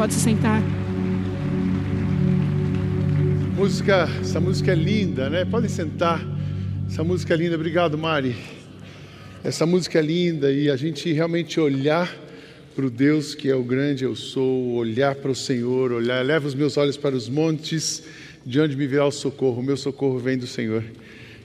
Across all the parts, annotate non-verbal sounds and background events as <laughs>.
pode se sentar. Música, essa música é linda, né? Podem sentar. Essa música é linda. Obrigado, Mari. Essa música é linda e a gente realmente olhar para o Deus que é o grande eu sou, olhar para o Senhor, olhar, leva os meus olhos para os montes, de onde me virá o socorro. O meu socorro vem do Senhor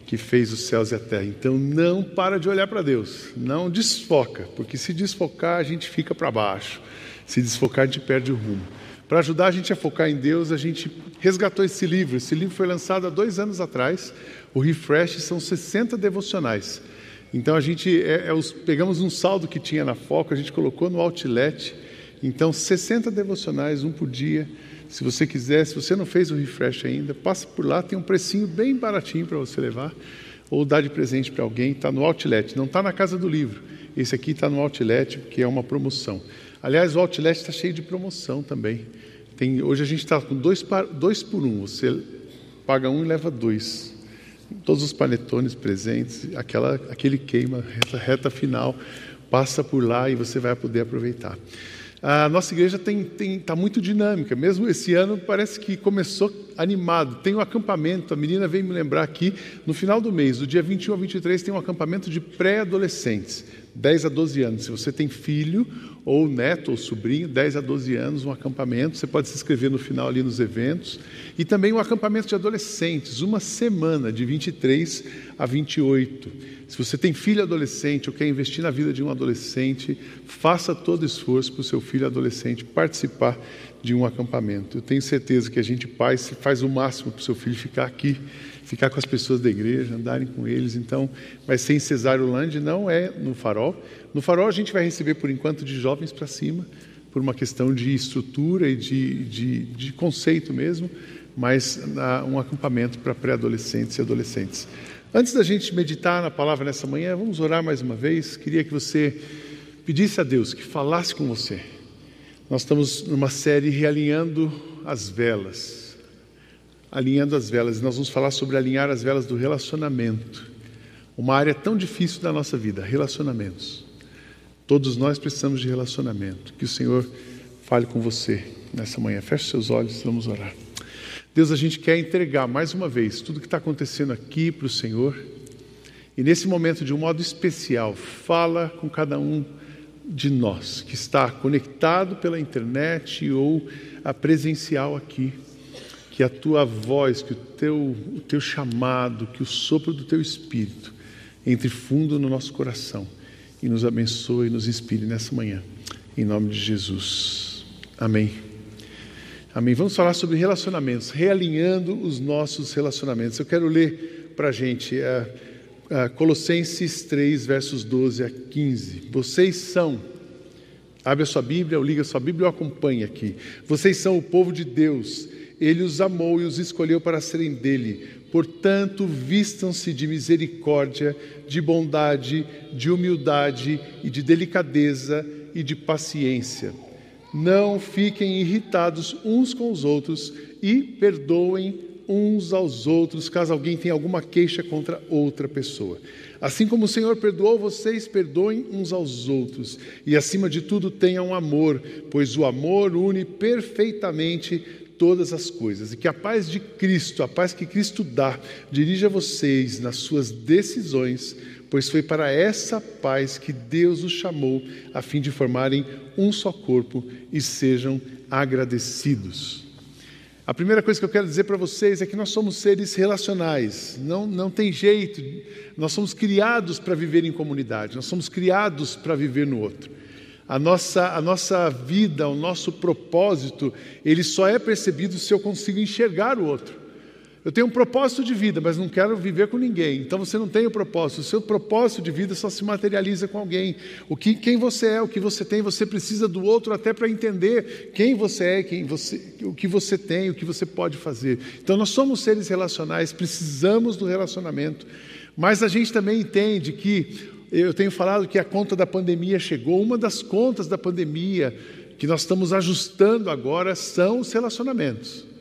que fez os céus e a terra. Então não para de olhar para Deus, não desfoca, porque se desfocar a gente fica para baixo, se desfocar a gente perde o rumo. Para ajudar a gente a focar em Deus, a gente resgatou esse livro. Esse livro foi lançado há dois anos atrás. O Refresh são 60 devocionais. Então a gente é, é os, pegamos um saldo que tinha na Foco, a gente colocou no Outlet. Então 60 devocionais, um por dia. Se você quiser, se você não fez o refresh ainda, passa por lá, tem um precinho bem baratinho para você levar, ou dar de presente para alguém, está no Outlet, não está na casa do livro. Esse aqui está no Outlet, que é uma promoção. Aliás, o Outlet está cheio de promoção também. Tem, hoje a gente está com dois, dois por um, você paga um e leva dois. Todos os panetones presentes, aquela, aquele queima, reta, reta final, passa por lá e você vai poder aproveitar. A nossa igreja está tá muito dinâmica, mesmo esse ano parece que começou animado. Tem um acampamento, a menina veio me lembrar aqui, no final do mês, do dia 21 a 23, tem um acampamento de pré-adolescentes, 10 a 12 anos. Se você tem filho, ou neto, ou sobrinho, 10 a 12 anos, um acampamento, você pode se inscrever no final ali nos eventos. E também um acampamento de adolescentes, uma semana, de 23 a 28. Se você tem filho adolescente ou quer investir na vida de um adolescente, faça todo esforço para o seu filho adolescente participar de um acampamento. Eu tenho certeza que a gente, pai, faz o máximo para o seu filho ficar aqui, ficar com as pessoas da igreja, andarem com eles. Então, vai ser em Cesarolândia, não é no Farol. No Farol a gente vai receber, por enquanto, de jovens para cima, por uma questão de estrutura e de, de, de conceito mesmo, mas um acampamento para pré-adolescentes e adolescentes. Antes da gente meditar na palavra nessa manhã, vamos orar mais uma vez. Queria que você pedisse a Deus que falasse com você. Nós estamos numa série realinhando as velas. Alinhando as velas. E nós vamos falar sobre alinhar as velas do relacionamento. Uma área tão difícil da nossa vida, relacionamentos. Todos nós precisamos de relacionamento. Que o Senhor fale com você nessa manhã. Feche seus olhos, vamos orar. Deus, a gente quer entregar mais uma vez tudo que está acontecendo aqui para o Senhor. E nesse momento, de um modo especial, fala com cada um de nós que está conectado pela internet ou a presencial aqui. Que a tua voz, que o teu, o teu chamado, que o sopro do teu espírito entre fundo no nosso coração e nos abençoe e nos inspire nessa manhã. Em nome de Jesus. Amém. Amém. Vamos falar sobre relacionamentos, realinhando os nossos relacionamentos. Eu quero ler para a gente é, Colossenses 3, versos 12 a 15. Vocês são, abre a sua Bíblia, ou liga a sua Bíblia ou acompanhe aqui. Vocês são o povo de Deus. Ele os amou e os escolheu para serem dele. Portanto, vistam-se de misericórdia, de bondade, de humildade e de delicadeza e de paciência não fiquem irritados uns com os outros e perdoem uns aos outros caso alguém tenha alguma queixa contra outra pessoa. Assim como o Senhor perdoou vocês, perdoem uns aos outros. E acima de tudo, tenham amor, pois o amor une perfeitamente todas as coisas. E que a paz de Cristo, a paz que Cristo dá, dirija vocês nas suas decisões pois foi para essa paz que Deus os chamou, a fim de formarem um só corpo e sejam agradecidos. A primeira coisa que eu quero dizer para vocês é que nós somos seres relacionais, não, não tem jeito, nós somos criados para viver em comunidade, nós somos criados para viver no outro. A nossa, a nossa vida, o nosso propósito, ele só é percebido se eu consigo enxergar o outro. Eu tenho um propósito de vida, mas não quero viver com ninguém. Então você não tem o um propósito. O seu propósito de vida só se materializa com alguém. O que, quem você é, o que você tem, você precisa do outro até para entender quem você é, quem você, o que você tem, o que você pode fazer. Então nós somos seres relacionais, precisamos do relacionamento. Mas a gente também entende que eu tenho falado que a conta da pandemia chegou. Uma das contas da pandemia que nós estamos ajustando agora são os relacionamentos.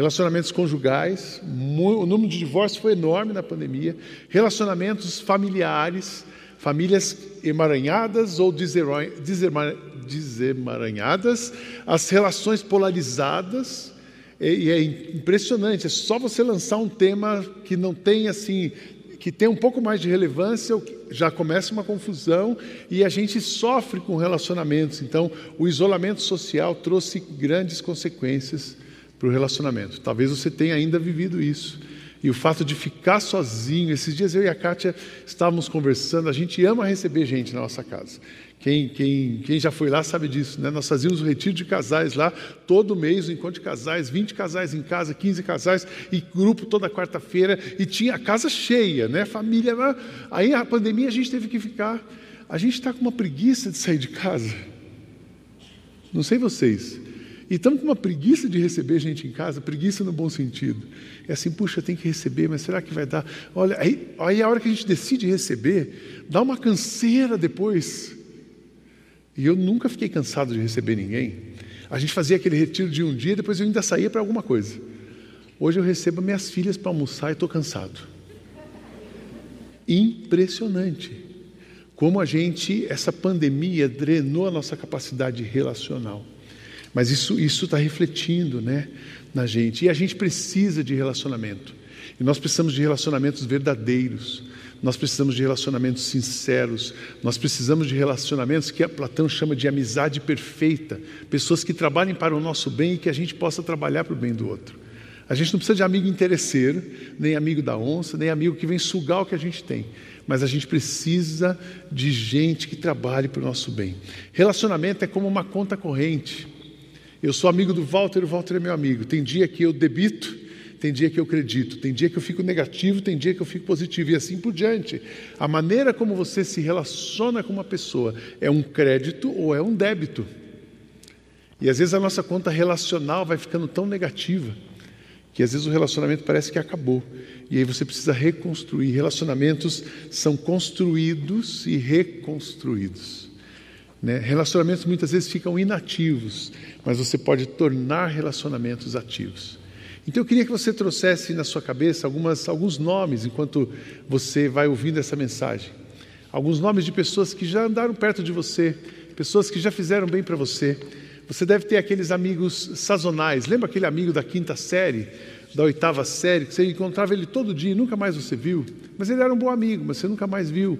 Relacionamentos conjugais, o número de divórcios foi enorme na pandemia. Relacionamentos familiares, famílias emaranhadas ou desemaranhadas, as relações polarizadas, e é impressionante, é só você lançar um tema que não tem assim, que tem um pouco mais de relevância, já começa uma confusão e a gente sofre com relacionamentos. Então, o isolamento social trouxe grandes consequências para o relacionamento. Talvez você tenha ainda vivido isso. E o fato de ficar sozinho, esses dias eu e a Kátia estávamos conversando, a gente ama receber gente na nossa casa. Quem, quem, quem já foi lá sabe disso, né? Nós fazíamos o retiro de casais lá, todo mês, o encontro de casais, 20 casais em casa, 15 casais, e grupo toda quarta-feira, e tinha a casa cheia, né? Família. Aí a pandemia a gente teve que ficar. A gente está com uma preguiça de sair de casa. Não sei vocês. E estamos com uma preguiça de receber gente em casa, preguiça no bom sentido. É assim, puxa, tem que receber, mas será que vai dar? Olha, aí, aí a hora que a gente decide receber, dá uma canseira depois. E eu nunca fiquei cansado de receber ninguém. A gente fazia aquele retiro de um dia, depois eu ainda saía para alguma coisa. Hoje eu recebo minhas filhas para almoçar e estou cansado. Impressionante. Como a gente, essa pandemia drenou a nossa capacidade relacional. Mas isso está refletindo né, na gente. E a gente precisa de relacionamento. E nós precisamos de relacionamentos verdadeiros. Nós precisamos de relacionamentos sinceros. Nós precisamos de relacionamentos que Platão chama de amizade perfeita. Pessoas que trabalhem para o nosso bem e que a gente possa trabalhar para o bem do outro. A gente não precisa de amigo interesseiro, nem amigo da onça, nem amigo que vem sugar o que a gente tem. Mas a gente precisa de gente que trabalhe para o nosso bem. Relacionamento é como uma conta corrente. Eu sou amigo do Walter, o Walter é meu amigo. Tem dia que eu debito, tem dia que eu acredito, tem dia que eu fico negativo, tem dia que eu fico positivo e assim por diante. A maneira como você se relaciona com uma pessoa é um crédito ou é um débito. E às vezes a nossa conta relacional vai ficando tão negativa que às vezes o relacionamento parece que acabou. E aí você precisa reconstruir. Relacionamentos são construídos e reconstruídos. Né? Relacionamentos muitas vezes ficam inativos, mas você pode tornar relacionamentos ativos. Então eu queria que você trouxesse na sua cabeça algumas, alguns nomes enquanto você vai ouvindo essa mensagem. Alguns nomes de pessoas que já andaram perto de você, pessoas que já fizeram bem para você. Você deve ter aqueles amigos sazonais. Lembra aquele amigo da quinta série, da oitava série, que você encontrava ele todo dia e nunca mais você viu? Mas ele era um bom amigo, mas você nunca mais viu.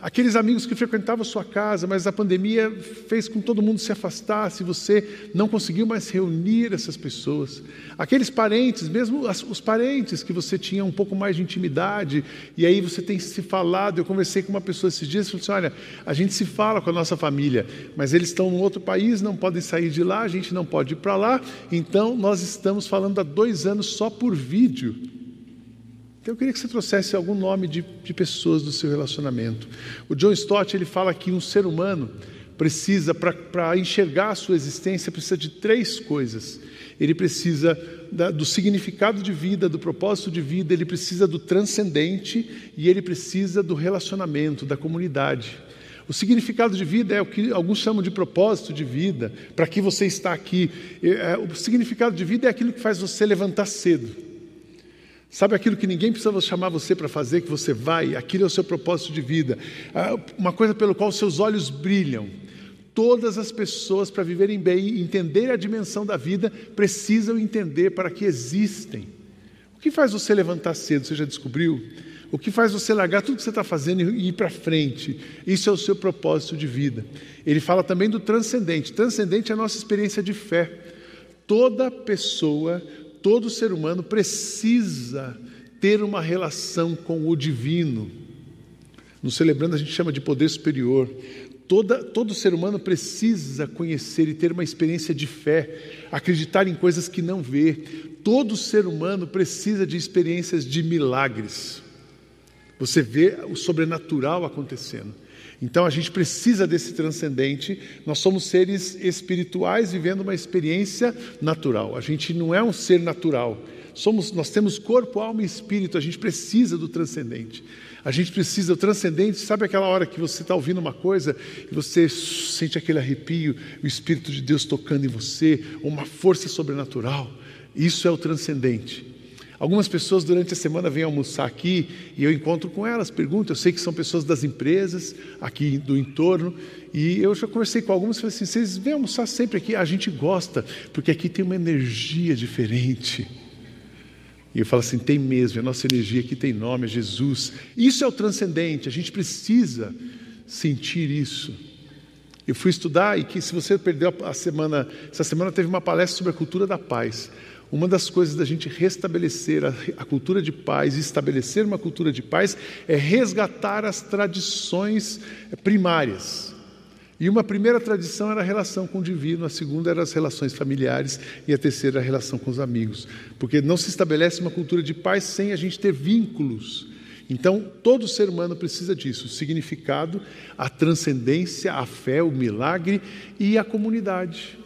Aqueles amigos que frequentavam sua casa, mas a pandemia fez com que todo mundo se afastasse, você não conseguiu mais reunir essas pessoas. Aqueles parentes, mesmo os parentes que você tinha um pouco mais de intimidade, e aí você tem se falado. Eu conversei com uma pessoa esses dias e falei assim: olha, a gente se fala com a nossa família, mas eles estão em outro país, não podem sair de lá, a gente não pode ir para lá, então nós estamos falando há dois anos só por vídeo. Então eu queria que você trouxesse algum nome de, de pessoas do seu relacionamento. O John Stott ele fala que um ser humano precisa, para enxergar a sua existência, precisa de três coisas. Ele precisa da, do significado de vida, do propósito de vida, ele precisa do transcendente e ele precisa do relacionamento, da comunidade. O significado de vida é o que alguns chamam de propósito de vida, para que você está aqui. É, o significado de vida é aquilo que faz você levantar cedo. Sabe aquilo que ninguém precisa chamar você para fazer, que você vai, aquilo é o seu propósito de vida, ah, uma coisa pelo qual seus olhos brilham. Todas as pessoas, para viverem bem e entender a dimensão da vida, precisam entender para que existem. O que faz você levantar cedo? Você já descobriu? O que faz você largar tudo que você está fazendo e ir para frente? Isso é o seu propósito de vida. Ele fala também do transcendente. Transcendente é a nossa experiência de fé. Toda pessoa todo ser humano precisa ter uma relação com o divino. No celebrando, a gente chama de poder superior. Toda, todo ser humano precisa conhecer e ter uma experiência de fé, acreditar em coisas que não vê. Todo ser humano precisa de experiências de milagres. Você vê o sobrenatural acontecendo. Então a gente precisa desse transcendente. Nós somos seres espirituais vivendo uma experiência natural. A gente não é um ser natural. Somos, nós temos corpo, alma e espírito. A gente precisa do transcendente. A gente precisa do transcendente. Sabe aquela hora que você está ouvindo uma coisa e você sente aquele arrepio, o Espírito de Deus tocando em você, uma força sobrenatural? Isso é o transcendente. Algumas pessoas durante a semana vêm almoçar aqui e eu encontro com elas, pergunto. Eu sei que são pessoas das empresas aqui do entorno e eu já conversei com algumas e falei assim: vocês vêm almoçar sempre aqui? A gente gosta, porque aqui tem uma energia diferente. E eu falo assim: tem mesmo, a nossa energia aqui tem nome, é Jesus. Isso é o transcendente, a gente precisa sentir isso. Eu fui estudar e que se você perdeu a semana, essa semana teve uma palestra sobre a cultura da paz. Uma das coisas da gente restabelecer a, a, cultura de paz e estabelecer uma cultura de paz é resgatar as tradições primárias. E uma primeira tradição era a relação com o divino, a segunda era as relações familiares e a terceira a relação com os amigos. Porque não se estabelece uma cultura de paz sem a gente ter vínculos. Então, todo ser humano precisa disso: o significado, a transcendência, a fé, o milagre e a comunidade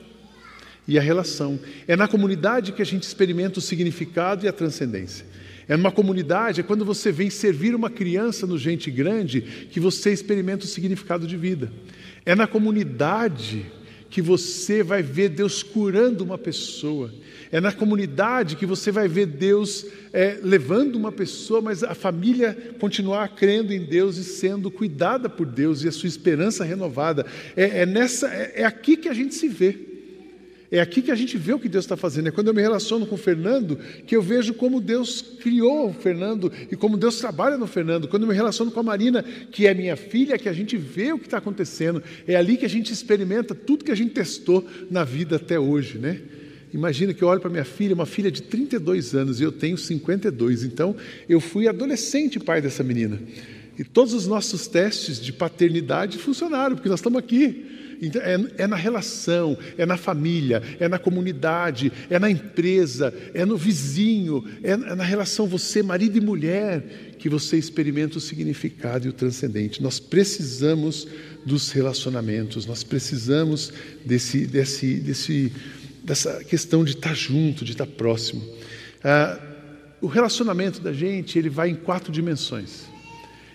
e a relação. É na comunidade que a gente experimenta o significado e a transcendência. É numa comunidade, é quando você vem servir uma criança no Gente Grande que você experimenta o significado de vida. É na comunidade que você vai ver Deus curando uma pessoa. É na comunidade que você vai ver Deus é, levando uma pessoa, mas a família continuar crendo em Deus e sendo cuidada por Deus e a sua esperança renovada. É, é nessa, é, é aqui que a gente se vê. É aqui que a gente vê o que Deus está fazendo. É quando eu me relaciono com o Fernando que eu vejo como Deus criou o Fernando e como Deus trabalha no Fernando. Quando eu me relaciono com a Marina, que é minha filha, que a gente vê o que está acontecendo. É ali que a gente experimenta tudo que a gente testou na vida até hoje, né? Imagina que eu olho para minha filha, uma filha de 32 anos, e eu tenho 52. Então, eu fui adolescente pai dessa menina. E todos os nossos testes de paternidade funcionaram, porque nós estamos aqui. Então, é, é, na relação, é na família, é na comunidade, é na empresa, é no vizinho, é, é na relação você, marido e mulher, que você experimenta o significado e o transcendente. Nós precisamos dos relacionamentos, nós precisamos desse, desse, desse, dessa questão de estar junto, de estar próximo. Ah, o relacionamento da gente ele vai em quatro dimensões.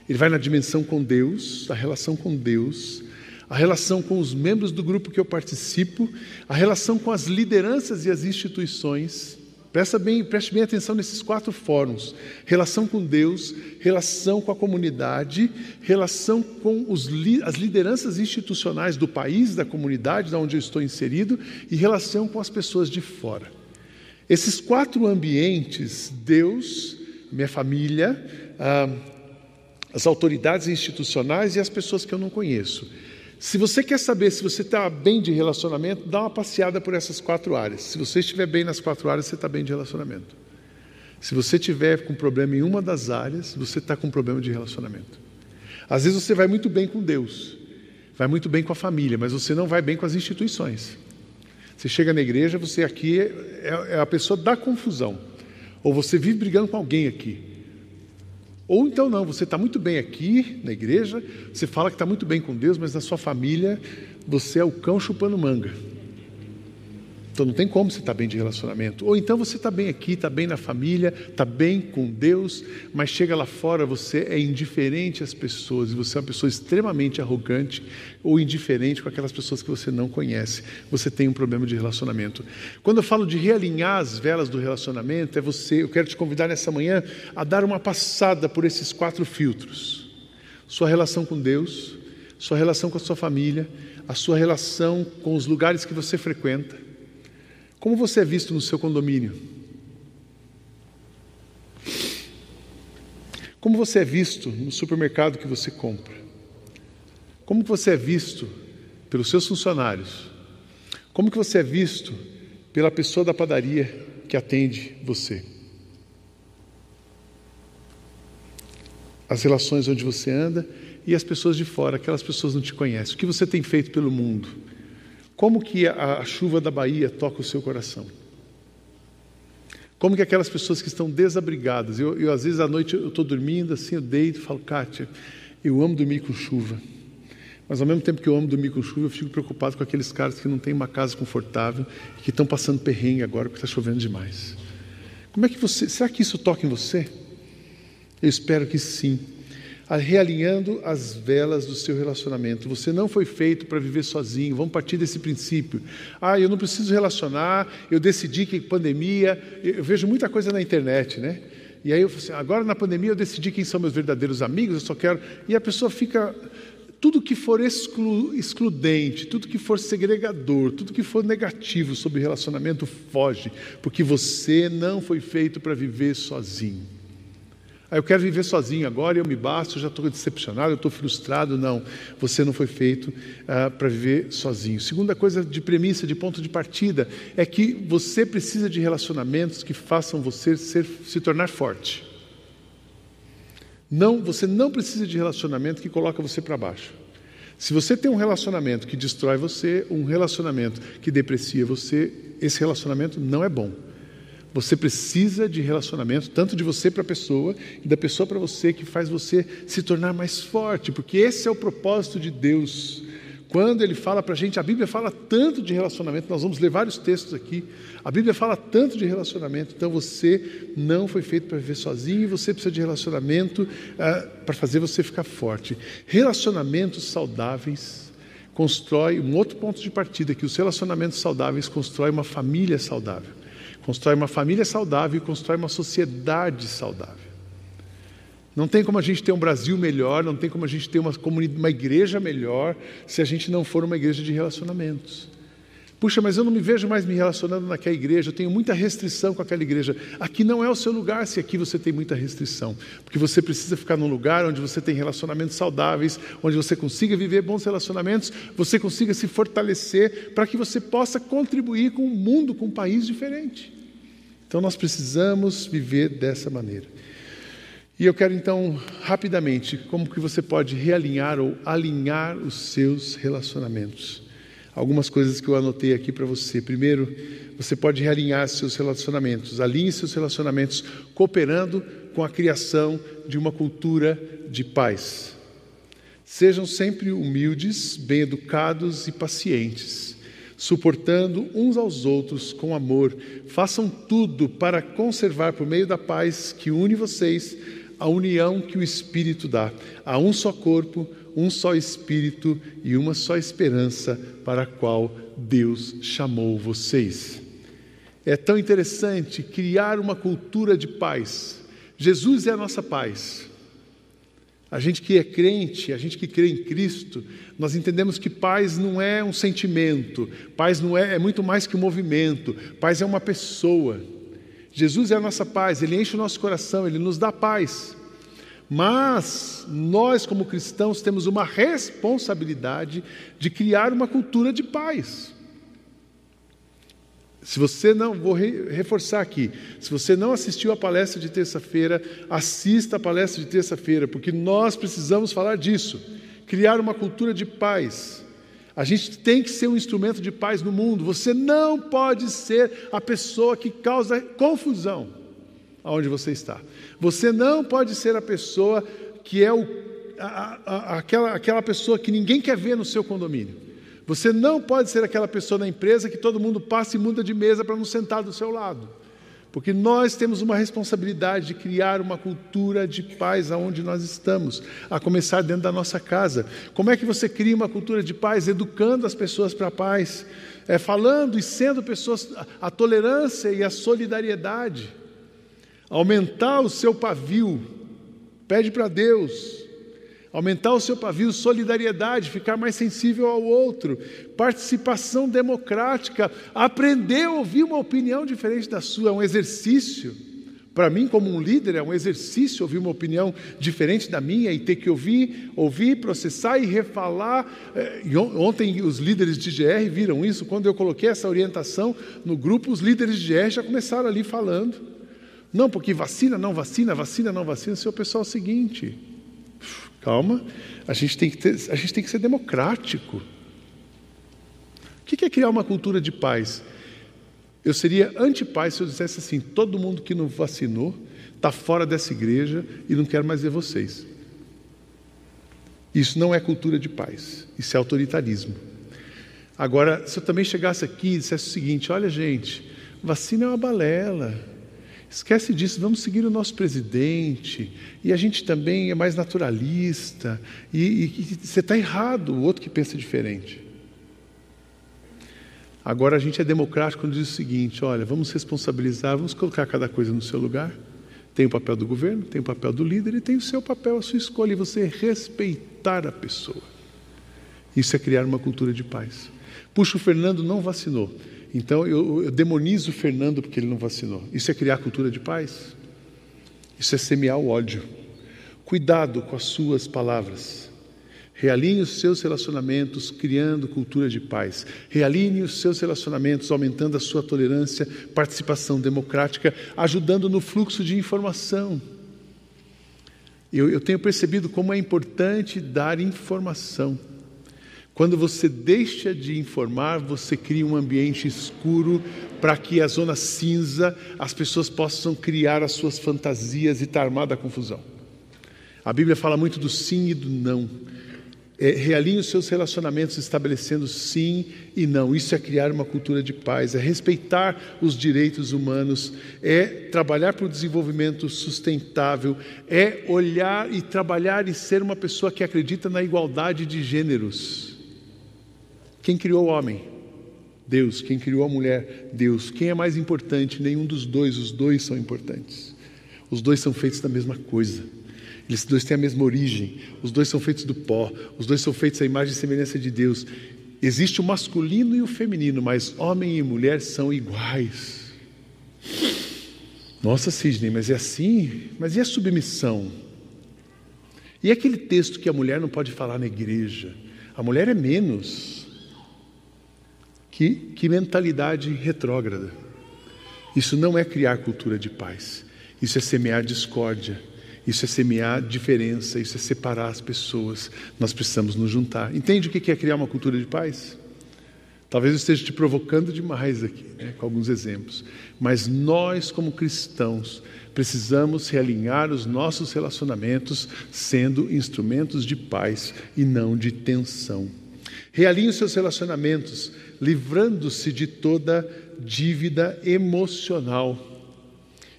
Ele vai na dimensão com Deus, a relação com Deus, a relação com os membros do grupo que eu participo, a relação com as lideranças e as instituições. Presta bem, preste bem atenção nesses quatro fóruns: relação com Deus, relação com a comunidade, relação com os, as lideranças institucionais do país, da comunidade, da onde eu estou inserido, e relação com as pessoas de fora. Esses quatro ambientes, Deus, minha família, ah, as autoridades institucionais e as pessoas que eu não conheço. Se você quer saber se você está bem de relacionamento, dá uma passeada por essas quatro áreas. Se você estiver bem nas quatro áreas, você está bem de relacionamento. Se você tiver com problema em uma das áreas, você está com problema de relacionamento. Às vezes você vai muito bem com Deus, vai muito bem com a família, mas você não vai bem com as instituições. Você chega na igreja, você aqui é, é a pessoa da confusão. Ou você vive brigando com alguém aqui. Ou então não, você está muito bem aqui na igreja, você fala que está muito bem com Deus, mas na sua família você é o cão chupando manga. Então não tem como você estar tá bem de relacionamento. Ou então você está bem aqui, está bem na família, está bem com Deus, mas chega lá fora, você é indiferente às pessoas, você é uma pessoa extremamente arrogante ou indiferente com aquelas pessoas que você não conhece. Você tem um problema de relacionamento. Quando eu falo de realinhar as velas do relacionamento, é você, eu quero te convidar nessa manhã a dar uma passada por esses quatro filtros. Sua relação com Deus, sua relação com a sua família, a sua relação com os lugares que você frequenta, como você é visto no seu condomínio? Como você é visto no supermercado que você compra? Como você é visto pelos seus funcionários? Como que você é visto pela pessoa da padaria que atende você? As relações onde você anda e as pessoas de fora, aquelas pessoas não te conhecem. O que você tem feito pelo mundo? Como que a, a chuva da Bahia toca o seu coração? Como que aquelas pessoas que estão desabrigadas, eu, eu às vezes à noite eu estou dormindo assim, eu deito e falo, Kátia, eu amo dormir com chuva. Mas ao mesmo tempo que eu amo dormir com chuva, eu fico preocupado com aqueles caras que não têm uma casa confortável e que estão passando perrengue agora porque está chovendo demais. Como é que você. Será que isso toca em você? Eu espero que sim. Realinhando as velas do seu relacionamento. Você não foi feito para viver sozinho. Vamos partir desse princípio. Ah, eu não preciso relacionar. Eu decidi que pandemia. Eu vejo muita coisa na internet, né? E aí eu assim, agora na pandemia eu decidi quem são meus verdadeiros amigos. Eu só quero. E a pessoa fica tudo que for exclu, excludente, tudo que for segregador, tudo que for negativo sobre relacionamento, foge, porque você não foi feito para viver sozinho. Ah, eu quero viver sozinho agora, eu me basto, eu já estou decepcionado, eu estou frustrado. Não, você não foi feito ah, para viver sozinho. Segunda coisa de premissa, de ponto de partida, é que você precisa de relacionamentos que façam você ser, se tornar forte. Não, você não precisa de relacionamento que coloca você para baixo. Se você tem um relacionamento que destrói você, um relacionamento que deprecia você, esse relacionamento não é bom. Você precisa de relacionamento, tanto de você para a pessoa e da pessoa para você, que faz você se tornar mais forte, porque esse é o propósito de Deus. Quando Ele fala para a gente, a Bíblia fala tanto de relacionamento, nós vamos ler vários textos aqui, a Bíblia fala tanto de relacionamento, então você não foi feito para viver sozinho e você precisa de relacionamento ah, para fazer você ficar forte. Relacionamentos saudáveis constrói um outro ponto de partida, que os relacionamentos saudáveis constroem uma família saudável constrói uma família saudável e constrói uma sociedade saudável. Não tem como a gente ter um Brasil melhor, não tem como a gente ter uma, uma igreja melhor se a gente não for uma igreja de relacionamentos. Puxa, mas eu não me vejo mais me relacionando naquela igreja, eu tenho muita restrição com aquela igreja. Aqui não é o seu lugar se aqui você tem muita restrição, porque você precisa ficar num lugar onde você tem relacionamentos saudáveis, onde você consiga viver bons relacionamentos, você consiga se fortalecer para que você possa contribuir com o mundo, com um país diferente. Então nós precisamos viver dessa maneira. E eu quero então, rapidamente, como que você pode realinhar ou alinhar os seus relacionamentos. Algumas coisas que eu anotei aqui para você. Primeiro, você pode realinhar seus relacionamentos. Alinhe seus relacionamentos cooperando com a criação de uma cultura de paz. Sejam sempre humildes, bem educados e pacientes suportando uns aos outros com amor. Façam tudo para conservar, por meio da paz que une vocês, a união que o Espírito dá. Há um só corpo, um só Espírito e uma só esperança para a qual Deus chamou vocês. É tão interessante criar uma cultura de paz. Jesus é a nossa paz. A gente que é crente, a gente que crê em Cristo, nós entendemos que paz não é um sentimento, paz não é, é muito mais que um movimento, paz é uma pessoa. Jesus é a nossa paz, Ele enche o nosso coração, Ele nos dá paz. Mas nós, como cristãos, temos uma responsabilidade de criar uma cultura de paz. Se você não, vou reforçar aqui, se você não assistiu a palestra de terça-feira, assista a palestra de terça-feira, porque nós precisamos falar disso, criar uma cultura de paz. A gente tem que ser um instrumento de paz no mundo. Você não pode ser a pessoa que causa confusão aonde você está. Você não pode ser a pessoa que é o, a, a, aquela, aquela pessoa que ninguém quer ver no seu condomínio. Você não pode ser aquela pessoa na empresa que todo mundo passa e muda de mesa para não sentar do seu lado. Porque nós temos uma responsabilidade de criar uma cultura de paz aonde nós estamos, a começar dentro da nossa casa. Como é que você cria uma cultura de paz? Educando as pessoas para a paz, é, falando e sendo pessoas, a tolerância e a solidariedade. Aumentar o seu pavio, pede para Deus, aumentar o seu pavio, solidariedade, ficar mais sensível ao outro, participação democrática, aprender a ouvir uma opinião diferente da sua, é um exercício. Para mim, como um líder, é um exercício ouvir uma opinião diferente da minha e ter que ouvir, ouvir, processar e refalar. É, ontem os líderes de GR viram isso, quando eu coloquei essa orientação no grupo, os líderes de GR já começaram ali falando. Não, porque vacina, não vacina, vacina, não vacina. Seu pessoal, é o seguinte, Calma, a gente tem que, ter, a gente tem que ser democrático. O que é criar uma cultura de paz? Eu seria antipaz se eu dissesse assim: todo mundo que não vacinou está fora dessa igreja e não quer mais ver vocês. Isso não é cultura de paz, isso é autoritarismo. Agora, se eu também chegasse aqui e dissesse o seguinte: olha, gente, vacina é uma balela. Esquece disso, vamos seguir o nosso presidente. E a gente também é mais naturalista. E, e, e você está errado, o outro que pensa diferente. Agora a gente é democrático quando diz o seguinte: olha, vamos responsabilizar, vamos colocar cada coisa no seu lugar. Tem o papel do governo, tem o papel do líder e tem o seu papel, a sua escolha, e você respeitar a pessoa. Isso é criar uma cultura de paz. Puxa, o Fernando não vacinou. Então eu, eu demonizo o Fernando porque ele não vacinou. Isso é criar cultura de paz? Isso é semear o ódio. Cuidado com as suas palavras. Realinhe os seus relacionamentos, criando cultura de paz. Realinhe os seus relacionamentos, aumentando a sua tolerância, participação democrática, ajudando no fluxo de informação. Eu, eu tenho percebido como é importante dar informação. Quando você deixa de informar, você cria um ambiente escuro para que a zona cinza as pessoas possam criar as suas fantasias e estar armada a confusão. A Bíblia fala muito do sim e do não. É, realinhe os seus relacionamentos estabelecendo sim e não. Isso é criar uma cultura de paz, é respeitar os direitos humanos, é trabalhar para o desenvolvimento sustentável, é olhar e trabalhar e ser uma pessoa que acredita na igualdade de gêneros. Quem criou o homem? Deus. Quem criou a mulher? Deus. Quem é mais importante? Nenhum dos dois, os dois são importantes. Os dois são feitos da mesma coisa. Eles dois têm a mesma origem. Os dois são feitos do pó. Os dois são feitos à imagem e semelhança de Deus. Existe o masculino e o feminino, mas homem e mulher são iguais. Nossa, Sidney, mas é assim? Mas e a submissão? E aquele texto que a mulher não pode falar na igreja? A mulher é menos. Que, que mentalidade retrógrada. Isso não é criar cultura de paz. Isso é semear discórdia. Isso é semear diferença. Isso é separar as pessoas. Nós precisamos nos juntar. Entende o que é criar uma cultura de paz? Talvez eu esteja te provocando demais aqui, né, com alguns exemplos. Mas nós, como cristãos, precisamos realinhar os nossos relacionamentos sendo instrumentos de paz e não de tensão. Realinhe os seus relacionamentos, livrando-se de toda dívida emocional.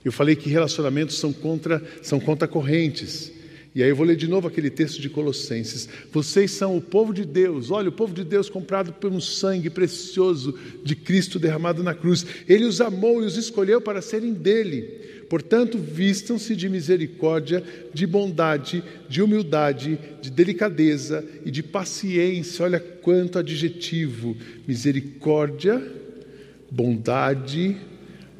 Eu falei que relacionamentos são contra são contra correntes. E aí eu vou ler de novo aquele texto de Colossenses. Vocês são o povo de Deus. Olha, o povo de Deus comprado por um sangue precioso de Cristo derramado na cruz. Ele os amou e os escolheu para serem dele. Portanto, vistam-se de misericórdia, de bondade, de humildade, de delicadeza e de paciência. Olha quanto adjetivo: misericórdia, bondade,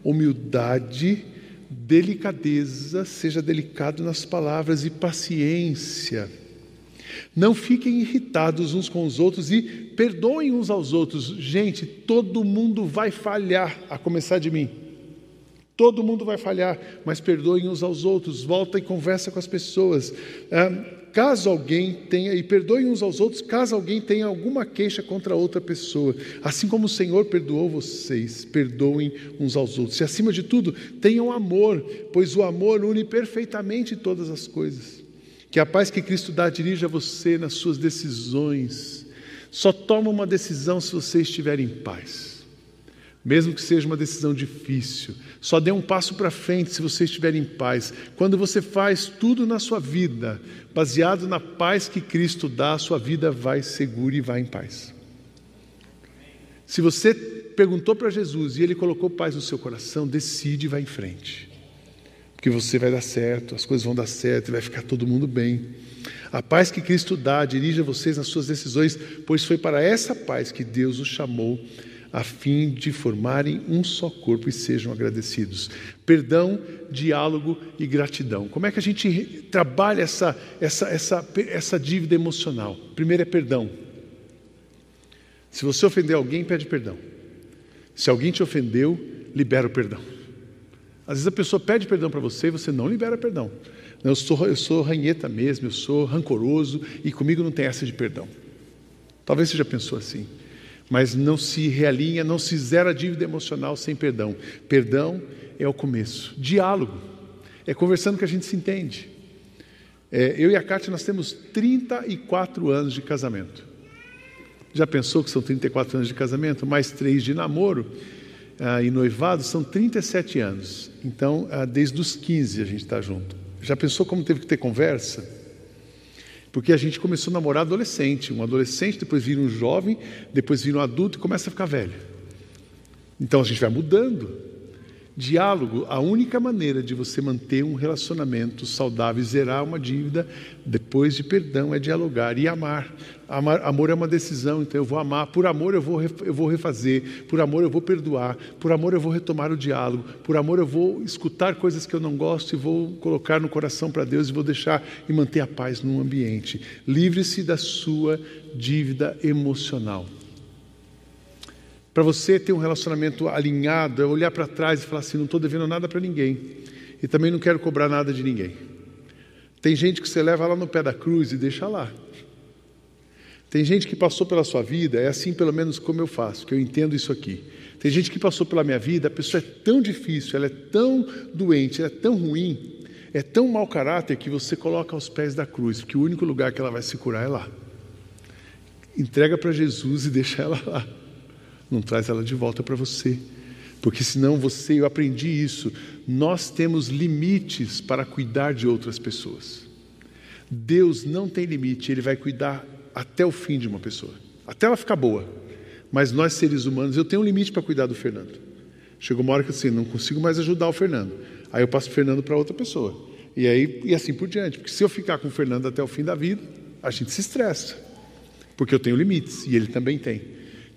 humildade, delicadeza, seja delicado nas palavras e paciência. Não fiquem irritados uns com os outros e perdoem uns aos outros. Gente, todo mundo vai falhar, a começar de mim. Todo mundo vai falhar, mas perdoem uns aos outros, volta e conversa com as pessoas. Ah, caso alguém tenha, e perdoem uns aos outros, caso alguém tenha alguma queixa contra outra pessoa, assim como o Senhor perdoou vocês, perdoem uns aos outros. E acima de tudo, tenham amor, pois o amor une perfeitamente todas as coisas. Que a paz que Cristo dá dirija você nas suas decisões. Só toma uma decisão se você estiver em paz mesmo que seja uma decisão difícil. Só dê um passo para frente se você estiver em paz. Quando você faz tudo na sua vida baseado na paz que Cristo dá, a sua vida vai segura e vai em paz. Se você perguntou para Jesus e ele colocou paz no seu coração, decide e vai em frente. Porque você vai dar certo, as coisas vão dar certo e vai ficar todo mundo bem. A paz que Cristo dá, dirija vocês nas suas decisões, pois foi para essa paz que Deus os chamou a fim de formarem um só corpo e sejam agradecidos. Perdão, diálogo e gratidão. Como é que a gente trabalha essa, essa, essa, essa dívida emocional? Primeiro é perdão. Se você ofender alguém, pede perdão. Se alguém te ofendeu, libera o perdão. Às vezes a pessoa pede perdão para você e você não libera perdão. Eu sou, eu sou ranheta mesmo, eu sou rancoroso e comigo não tem essa de perdão. Talvez você já pensou assim mas não se realinha, não se zera a dívida emocional sem perdão. Perdão é o começo. Diálogo é conversando que a gente se entende. É, eu e a Kátia, nós temos 34 anos de casamento. Já pensou que são 34 anos de casamento, mais três de namoro? ah, e noivado são 37 anos. Então, ah, desde os 15 a gente está junto. Já pensou como teve que ter conversa? Porque a gente começou a namorar adolescente. Um adolescente, depois vira um jovem, depois vira um adulto e começa a ficar velho. Então a gente vai mudando. Diálogo, a única maneira de você manter um relacionamento saudável e zerar uma dívida depois de perdão é dialogar e amar. amar. Amor é uma decisão, então eu vou amar. Por amor eu vou, eu vou refazer, por amor eu vou perdoar, por amor eu vou retomar o diálogo, por amor eu vou escutar coisas que eu não gosto e vou colocar no coração para Deus e vou deixar e manter a paz no ambiente. Livre-se da sua dívida emocional. Para você ter um relacionamento alinhado, é olhar para trás e falar assim: não estou devendo nada para ninguém e também não quero cobrar nada de ninguém. Tem gente que você leva lá no pé da cruz e deixa lá. Tem gente que passou pela sua vida, é assim pelo menos como eu faço, que eu entendo isso aqui. Tem gente que passou pela minha vida, a pessoa é tão difícil, ela é tão doente, ela é tão ruim, é tão mau caráter que você coloca aos pés da cruz, porque o único lugar que ela vai se curar é lá. Entrega para Jesus e <laughs> deixa ela lá não traz ela de volta para você. Porque senão você, eu aprendi isso, nós temos limites para cuidar de outras pessoas. Deus não tem limite, Ele vai cuidar até o fim de uma pessoa, até ela ficar boa. Mas nós, seres humanos, eu tenho um limite para cuidar do Fernando. Chegou uma hora que assim, não consigo mais ajudar o Fernando. Aí eu passo o Fernando para outra pessoa. E aí e assim por diante. Porque se eu ficar com o Fernando até o fim da vida, a gente se estressa. Porque eu tenho limites e ele também tem.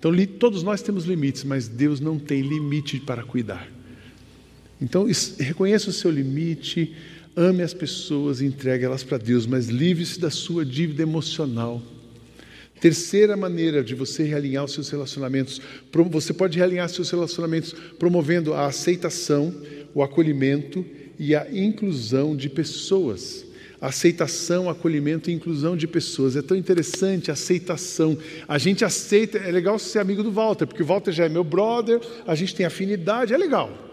Então, todos nós temos limites, mas Deus não tem limite para cuidar. Então, reconheça o seu limite, ame as pessoas e entregue elas para Deus, mas livre-se da sua dívida emocional. Terceira maneira de você realinhar os seus relacionamentos, você pode realinhar seus relacionamentos promovendo a aceitação, o acolhimento e a inclusão de pessoas aceitação, acolhimento e inclusão de pessoas. É tão interessante a aceitação. A gente aceita, é legal ser amigo do Walter, porque o Walter já é meu brother, a gente tem afinidade, é legal.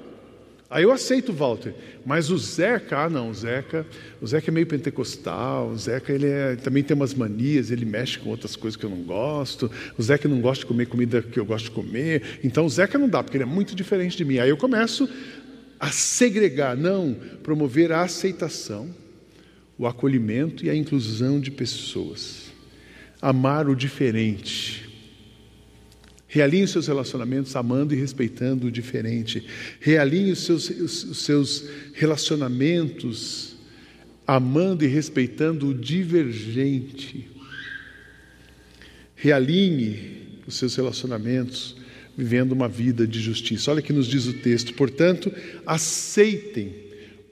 Aí eu aceito o Walter, mas o Zeca, ah não, o Zeca, o Zeca é meio pentecostal, o Zeca ele é, também tem umas manias, ele mexe com outras coisas que eu não gosto, o Zeca não gosta de comer comida que eu gosto de comer, então o Zeca não dá, porque ele é muito diferente de mim. Aí eu começo a segregar, não, promover a aceitação, o acolhimento e a inclusão de pessoas. Amar o diferente. Realinhe os seus relacionamentos amando e respeitando o diferente. Realinhe os seus, os seus relacionamentos amando e respeitando o divergente. Realinhe os seus relacionamentos vivendo uma vida de justiça. Olha que nos diz o texto. Portanto, aceitem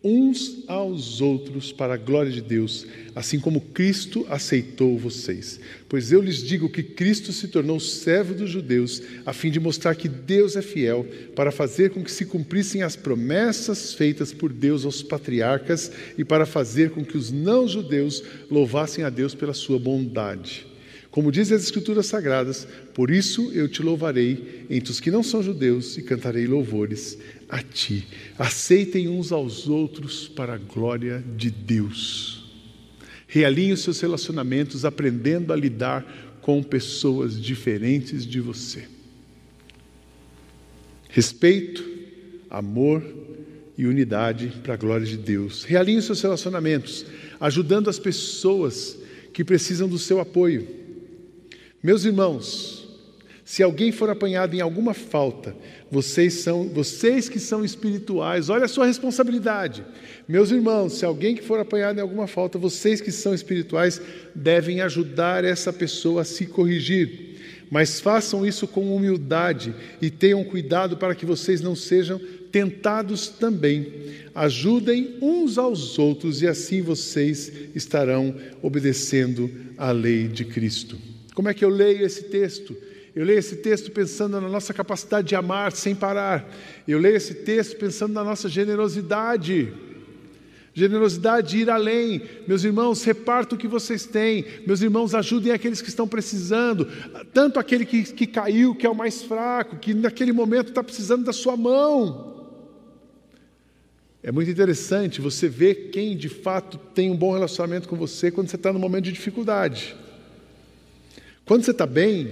uns aos outros para a glória de Deus, assim como Cristo aceitou vocês. Pois eu lhes digo que Cristo se tornou servo dos judeus, a fim de mostrar que Deus é fiel, para fazer com que se cumprissem as promessas feitas por Deus aos patriarcas e para fazer com que os não-judeus louvassem a Deus pela sua bondade. Como dizem as Escrituras Sagradas, por isso eu te louvarei entre os que não são judeus e cantarei louvores a ti. Aceitem uns aos outros para a glória de Deus. Realinhe os seus relacionamentos aprendendo a lidar com pessoas diferentes de você. Respeito, amor e unidade para a glória de Deus. Realinhe os seus relacionamentos, ajudando as pessoas que precisam do seu apoio. Meus irmãos, se alguém for apanhado em alguma falta, vocês são vocês que são espirituais, olha a sua responsabilidade. Meus irmãos, se alguém que for apanhado em alguma falta, vocês que são espirituais devem ajudar essa pessoa a se corrigir. Mas façam isso com humildade e tenham cuidado para que vocês não sejam tentados também. Ajudem uns aos outros e assim vocês estarão obedecendo à lei de Cristo. Como é que eu leio esse texto? Eu leio esse texto pensando na nossa capacidade de amar sem parar. Eu leio esse texto pensando na nossa generosidade. Generosidade de ir além. Meus irmãos, repartam o que vocês têm. Meus irmãos, ajudem aqueles que estão precisando. Tanto aquele que, que caiu, que é o mais fraco, que naquele momento está precisando da sua mão. É muito interessante você ver quem de fato tem um bom relacionamento com você quando você está no momento de dificuldade. Quando você está bem,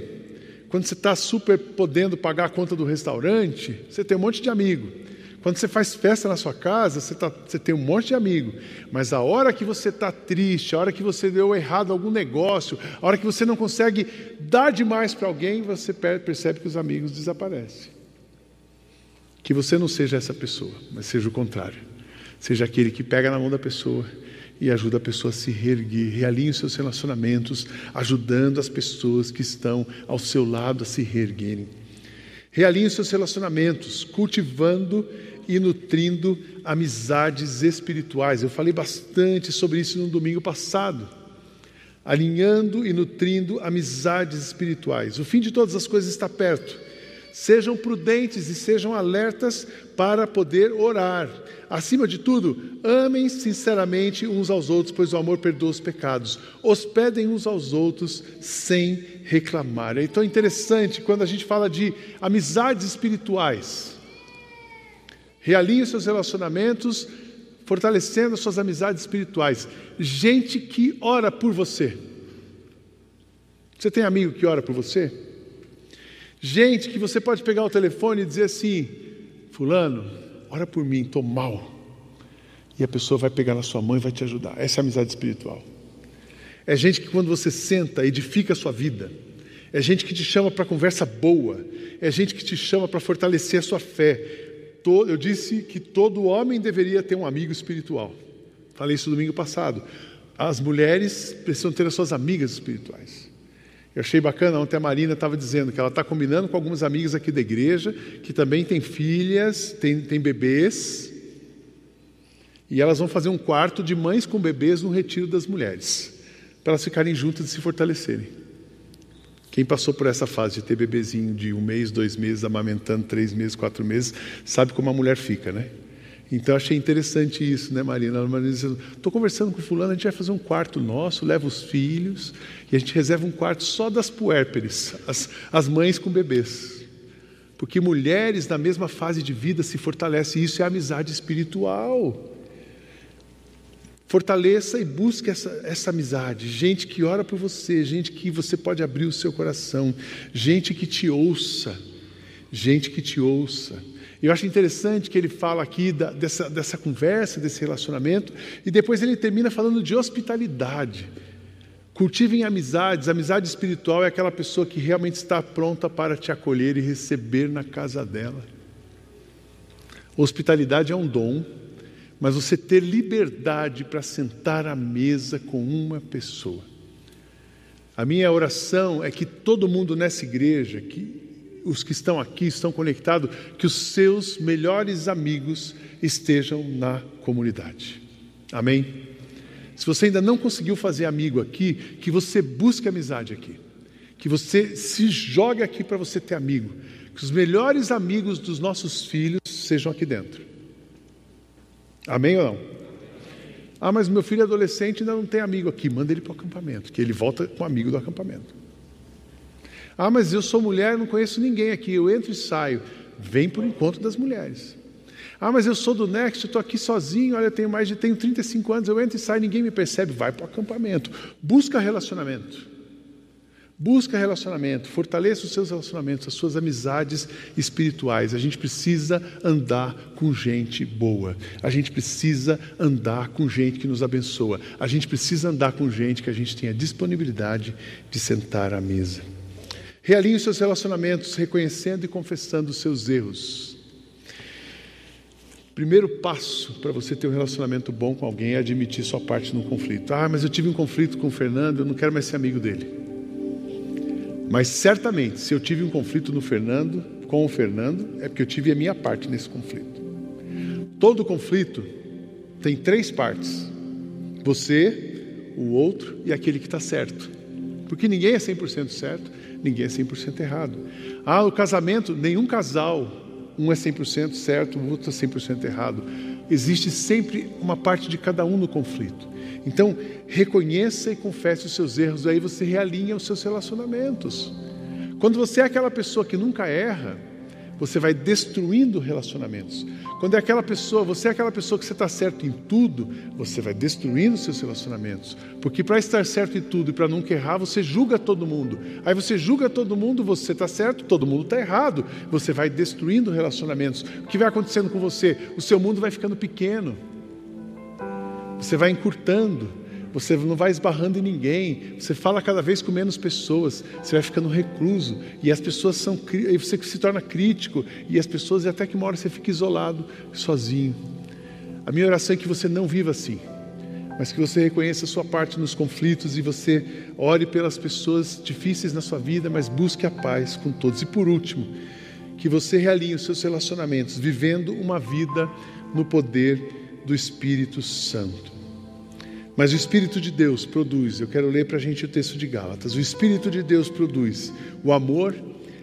Quando você está super podendo pagar a conta do restaurante, você tem um monte de amigo. Quando você faz festa na sua casa, você, tá, você tem um monte de amigo. Mas a hora que você está triste, a hora que você deu errado algum negócio, a hora que você não consegue dar demais para alguém, você percebe que os amigos desaparecem. Que você não seja essa pessoa, mas seja o contrário. Seja aquele que pega na mão da pessoa e ajuda a pessoa a se reerguer, realinhe os seus relacionamentos, ajudando as pessoas que estão ao seu lado a se reerguerem. Realinhe os seus relacionamentos, cultivando e nutrindo amizades espirituais. Eu falei bastante sobre isso no domingo passado. Alinhando e nutrindo amizades espirituais. O fim de todas as coisas está perto. Sejam prudentes e sejam alertas para poder orar. Acima de tudo, amem sinceramente uns aos outros, pois o amor perdoa os pecados. Hospedem uns aos outros sem reclamar. Então é interessante quando a gente fala de amizades espirituais. Realinhe os seus relacionamentos, fortalecendo as suas amizades espirituais. Gente que ora por você. Você tem amigo que ora por você? Gente que você pode pegar o telefone e dizer assim: Fulano, ora por mim, estou mal. E a pessoa vai pegar na sua mão e vai te ajudar. Essa é a amizade espiritual. É gente que quando você senta, edifica a sua vida. É gente que te chama para conversa boa. É gente que te chama para fortalecer a sua fé eu disse que todo homem deveria ter um amigo espiritual. Falei isso domingo passado. As mulheres precisam ter as suas amigas espirituais. Eu achei bacana, ontem a Marina estava dizendo que ela está combinando com algumas amigas aqui da igreja, que também têm filhas, têm, têm bebês, e elas vão fazer um quarto de mães com bebês no retiro das mulheres, para elas ficarem juntas e se fortalecerem. Quem passou por essa fase de ter bebezinho de um mês, dois meses, amamentando três meses, quatro meses, sabe como a mulher fica, né? Então achei interessante isso, né, Marina? A Marina disse: estou conversando com fulano, a gente vai fazer um quarto nosso, leva os filhos e a gente reserva um quarto só das puérperes, as, as mães com bebês. Porque mulheres na mesma fase de vida se fortalecem, isso é amizade espiritual. Fortaleça e busque essa, essa amizade. Gente que ora por você, gente que você pode abrir o seu coração, gente que te ouça, gente que te ouça. Eu acho interessante que ele fala aqui da, dessa, dessa conversa, desse relacionamento, e depois ele termina falando de hospitalidade. Cultivem amizades. Amizade espiritual é aquela pessoa que realmente está pronta para te acolher e receber na casa dela. Hospitalidade é um dom mas você ter liberdade para sentar à mesa com uma pessoa. A minha oração é que todo mundo nessa igreja, que os que estão aqui estão conectados, que os seus melhores amigos estejam na comunidade. Amém? Se você ainda não conseguiu fazer amigo aqui, que você busque amizade aqui. Que você se jogue aqui para você ter amigo. Que os melhores amigos dos nossos filhos sejam aqui dentro. Amém ou não? Ah, mas meu filho adolescente ainda não tem amigo aqui. Manda ele para o acampamento, que ele volta com amigo do acampamento. Ah, mas eu sou mulher, não conheço ninguém aqui. Eu entro e saio. Vem o encontro das mulheres. Ah, mas eu sou do Next, estou aqui sozinho, olha, tenho mais de tenho 35 anos, eu entro e saio, ninguém me percebe. Vai para o acampamento. Busca relacionamento. Busca relacionamento, fortaleça os seus relacionamentos, as suas amizades espirituais. A gente precisa andar com gente boa. A gente precisa andar com gente que nos abençoa. A gente precisa andar com gente que a gente tenha disponibilidade de sentar à mesa. Realinhe seus relacionamentos, reconhecendo e confessando os seus erros. Primeiro passo para você ter um relacionamento bom com alguém é admitir sua parte no conflito. Ah, mas eu tive um conflito com o Fernando, eu não quero mais ser amigo dele. Mas certamente, se eu tive um conflito no Fernando, com o Fernando, é porque eu tive a minha parte nesse conflito. Todo conflito tem três partes: você, o outro e aquele que está certo. Porque ninguém é 100% certo, ninguém é 100% errado. Ah, o casamento, nenhum casal, um é 100% certo, o outro é 100% errado. Existe sempre uma parte de cada um no conflito. Então, reconheça e confesse os seus erros, aí você realinha os seus relacionamentos. Quando você é aquela pessoa que nunca erra, você vai destruindo relacionamentos. Quando é aquela pessoa, você é aquela pessoa que você está certo em tudo, você vai destruindo seus relacionamentos. Porque para estar certo em tudo e para nunca errar, você julga todo mundo. Aí você julga todo mundo, você está certo, todo mundo está errado. Você vai destruindo relacionamentos. O que vai acontecendo com você? O seu mundo vai ficando pequeno. Você vai encurtando você não vai esbarrando em ninguém, você fala cada vez com menos pessoas, você vai ficando recluso, e as pessoas são, e você se torna crítico, e as pessoas, e até que uma hora você fica isolado, sozinho. A minha oração é que você não viva assim, mas que você reconheça a sua parte nos conflitos e você ore pelas pessoas difíceis na sua vida, mas busque a paz com todos. E por último, que você realinhe os seus relacionamentos, vivendo uma vida no poder do Espírito Santo. Mas o Espírito de Deus produz, eu quero ler para a gente o texto de Gálatas: o Espírito de Deus produz o amor,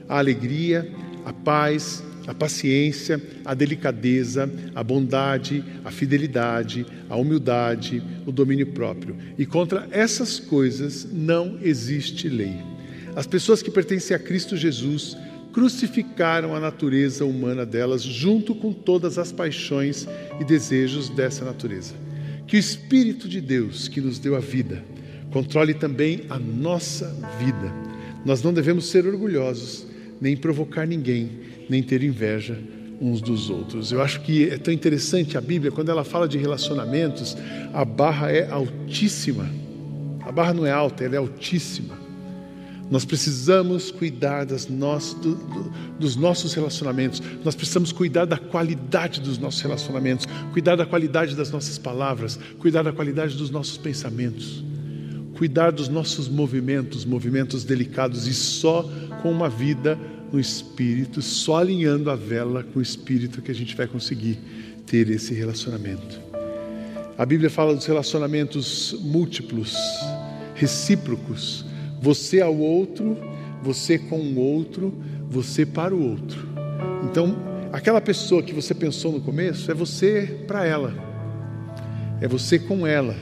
a alegria, a paz, a paciência, a delicadeza, a bondade, a fidelidade, a humildade, o domínio próprio. E contra essas coisas não existe lei. As pessoas que pertencem a Cristo Jesus crucificaram a natureza humana delas junto com todas as paixões e desejos dessa natureza. Que o Espírito de Deus, que nos deu a vida, controle também a nossa vida. Nós não devemos ser orgulhosos, nem provocar ninguém, nem ter inveja uns dos outros. Eu acho que é tão interessante a Bíblia, quando ela fala de relacionamentos, a barra é altíssima. A barra não é alta, ela é altíssima. Nós precisamos cuidar nós, do, do, dos nossos relacionamentos, nós precisamos cuidar da qualidade dos nossos relacionamentos, cuidar da qualidade das nossas palavras, cuidar da qualidade dos nossos pensamentos, cuidar dos nossos movimentos, movimentos delicados e só com uma vida no Espírito, só alinhando a vela com o Espírito que a gente vai conseguir ter esse relacionamento. A Bíblia fala dos relacionamentos múltiplos, recíprocos você ao outro, você com o outro, você para o outro. Então, aquela pessoa que você pensou no começo é você para ela, é você com ela.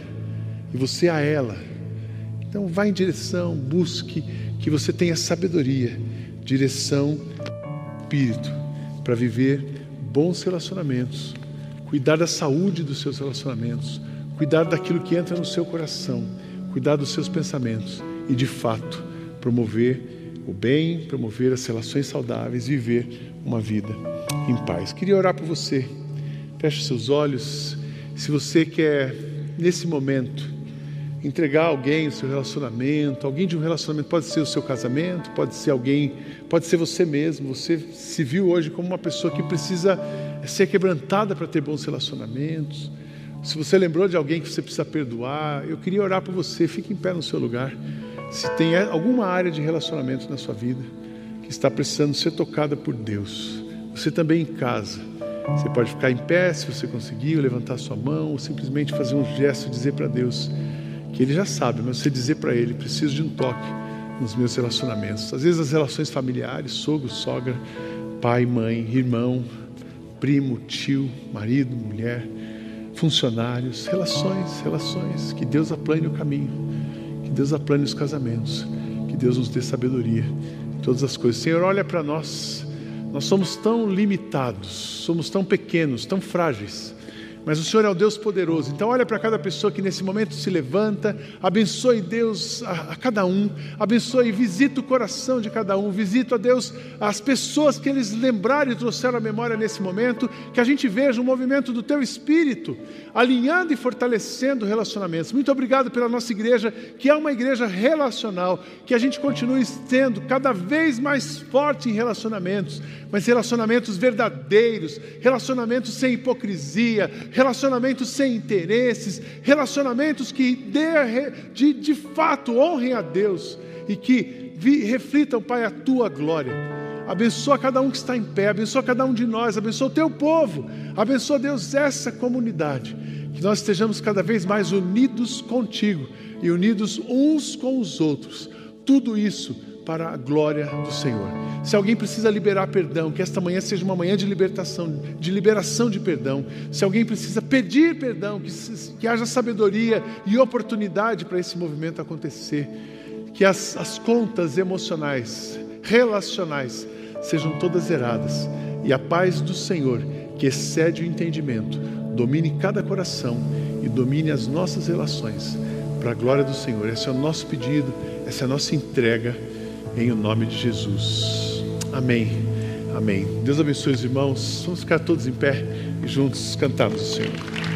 E você a ela. Então, vá em direção, busque que você tenha sabedoria, direção, espírito, para viver bons relacionamentos, cuidar da saúde dos seus relacionamentos, cuidar daquilo que entra no seu coração, cuidar dos seus pensamentos e, de fato, promover o bem, promover as relações saudáveis, viver uma vida em paz. Queria orar por você. Feche seus olhos. Se você quer, nesse momento, entregar alguém o seu relacionamento, alguém de um relacionamento, pode ser o seu casamento, pode ser alguém, pode ser você mesmo. Você se viu hoje como uma pessoa que precisa ser quebrantada para ter bons relacionamentos. Se você lembrou de alguém que você precisa perdoar, eu queria orar por você. Fique em pé no seu lugar. Se tem alguma área de relacionamento na sua vida que está precisando ser tocada por Deus, você também em casa, você pode ficar em pé se você conseguir, levantar sua mão, ou simplesmente fazer um gesto e dizer para Deus que Ele já sabe, mas você dizer para Ele: preciso de um toque nos meus relacionamentos. Às vezes as relações familiares, sogro, sogra, pai, mãe, irmão, primo, tio, marido, mulher, funcionários, relações, relações, que Deus aplane o caminho. Que Deus aplane os casamentos. Que Deus nos dê sabedoria em todas as coisas. Senhor, olha para nós. Nós somos tão limitados, somos tão pequenos, tão frágeis. Mas o Senhor é o Deus poderoso. Então, olha para cada pessoa que nesse momento se levanta, abençoe Deus a, a, cada um, abençoe e visita o coração de cada um, visita a Deus as pessoas que eles lembraram e trouxeram à memória nesse momento, que a gente veja um movimento do Teu Espírito alinhando e fortalecendo relacionamentos. Muito obrigado pela nossa igreja, que é uma igreja relacional, que a gente continue tendo cada vez mais forte em relacionamentos, mas relacionamentos verdadeiros, relacionamentos sem hipocrisia, relacionamentos sem interesses, relacionamentos que de, de fato honrem a Deus e que vi, reflitam, Pai, a tua glória. Abençoa cada um que está em pé, abençoa cada um de nós, abençoa o teu povo, abençoa, Deus, essa comunidade. Que nós estejamos cada vez mais unidos contigo e unidos uns com os outros. Tudo isso para a glória do Senhor. Se alguém precisa liberar perdão, que esta manhã seja uma manhã de libertação, de liberação de perdão. Se alguém precisa pedir perdão, que, que haja sabedoria e oportunidade para esse movimento acontecer. Que as, as contas emocionais, relacionais, sejam todas zeradas e a paz do Senhor, que excede o entendimento, domine cada coração e domine as nossas relações, para a glória do Senhor. Esse é o nosso pedido, essa é a nossa entrega, em o nome de Jesus. Amém. Amém. Deus abençoe os irmãos. Vamos ficar todos em pé e juntos cantarmos o Senhor.